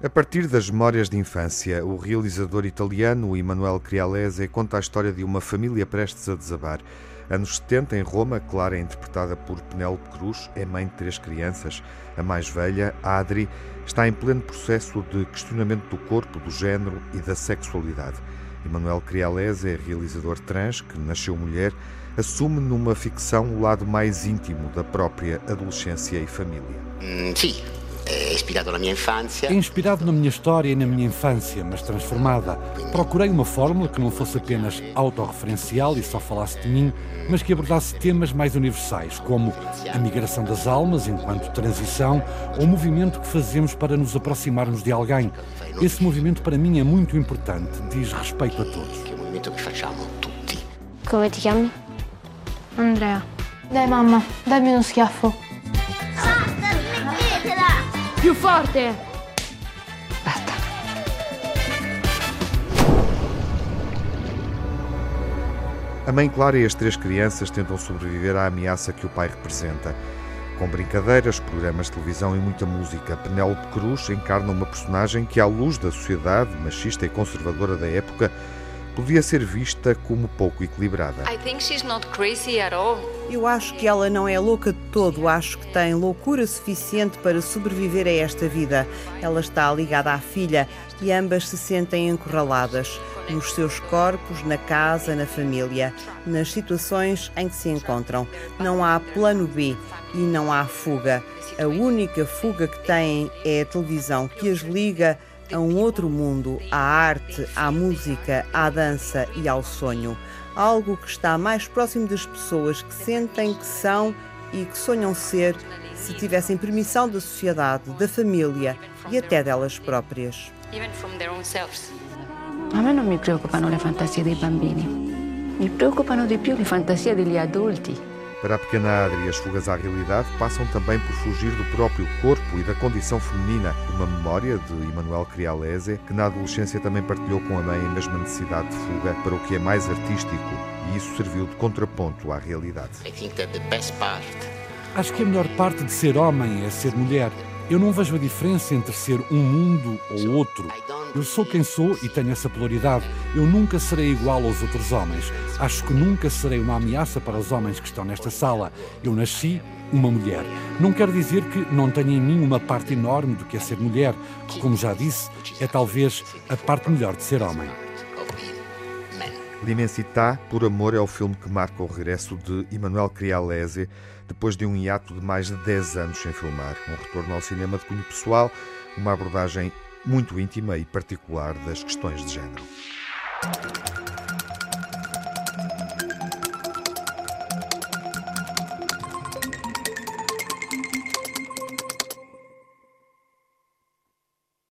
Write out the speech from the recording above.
A partir das memórias de infância, o realizador italiano Emanuele Crialese conta a história de uma família prestes a desabar. Anos 70, em Roma, Clara é interpretada por Penélope Cruz, é mãe de três crianças. A mais velha, Adri, está em pleno processo de questionamento do corpo, do género e da sexualidade. Emanuel Crialese é realizador trans que nasceu mulher, assume numa ficção o lado mais íntimo da própria adolescência e família. Mm, sim, é inspirado na minha infância. É inspirado na minha história e na minha infância, mas transformada. Procurei uma fórmula que não fosse apenas autorreferencial e só falasse de mim, mas que abordasse temas mais universais, como a migração das almas enquanto transição ou o movimento que fazemos para nos aproximarmos de alguém. Esse movimento para mim é muito importante, diz respeito a todos. Que é o movimento que facciamo tutti. Come ti chiami? Andrea. Dai mamma, dammi uno schiaffo. Più forte! Basta. A mãe Clara e as três crianças tentam sobreviver à ameaça que o pai representa. Com brincadeiras, programas de televisão e muita música, Penélope Cruz encarna uma personagem que, à luz da sociedade machista e conservadora da época, podia ser vista como pouco equilibrada. I think she's not crazy at all. Eu acho que ela não é louca de todo, acho que tem loucura suficiente para sobreviver a esta vida. Ela está ligada à filha e ambas se sentem encurraladas nos seus corpos, na casa, na família, nas situações em que se encontram. Não há plano B e não há fuga. A única fuga que têm é a televisão que as liga a um outro mundo, à arte, à música, à dança e ao sonho. Algo que está mais próximo das pessoas que sentem que são e que sonham ser se tivessem permissão da sociedade, da família e até delas próprias. A me non mi preoccupano le fantasie dei bambini, mi preoccupano di più le fantasie degli adulti. Para a pequena Adri, as fugas à realidade passam também por fugir do próprio corpo e da condição feminina. Uma memória de Emanuel Crialese, que na adolescência também partilhou com a mãe a mesma necessidade de fuga para o que é mais artístico, e isso serviu de contraponto à realidade. Acho que a melhor parte de ser homem é ser mulher. Eu não vejo a diferença entre ser um mundo ou outro. Eu sou quem sou e tenho essa polaridade. Eu nunca serei igual aos outros homens. Acho que nunca serei uma ameaça para os homens que estão nesta sala. Eu nasci uma mulher. Não quer dizer que não tenha em mim uma parte enorme do que é ser mulher, que, como já disse, é talvez a parte melhor de ser homem. L'Immensità, por amor, é o filme que marca o regresso de Emanuel Crialese depois de um hiato de mais de 10 anos sem filmar. Um retorno ao cinema de cunho pessoal, uma abordagem muito íntima e particular das questões de género.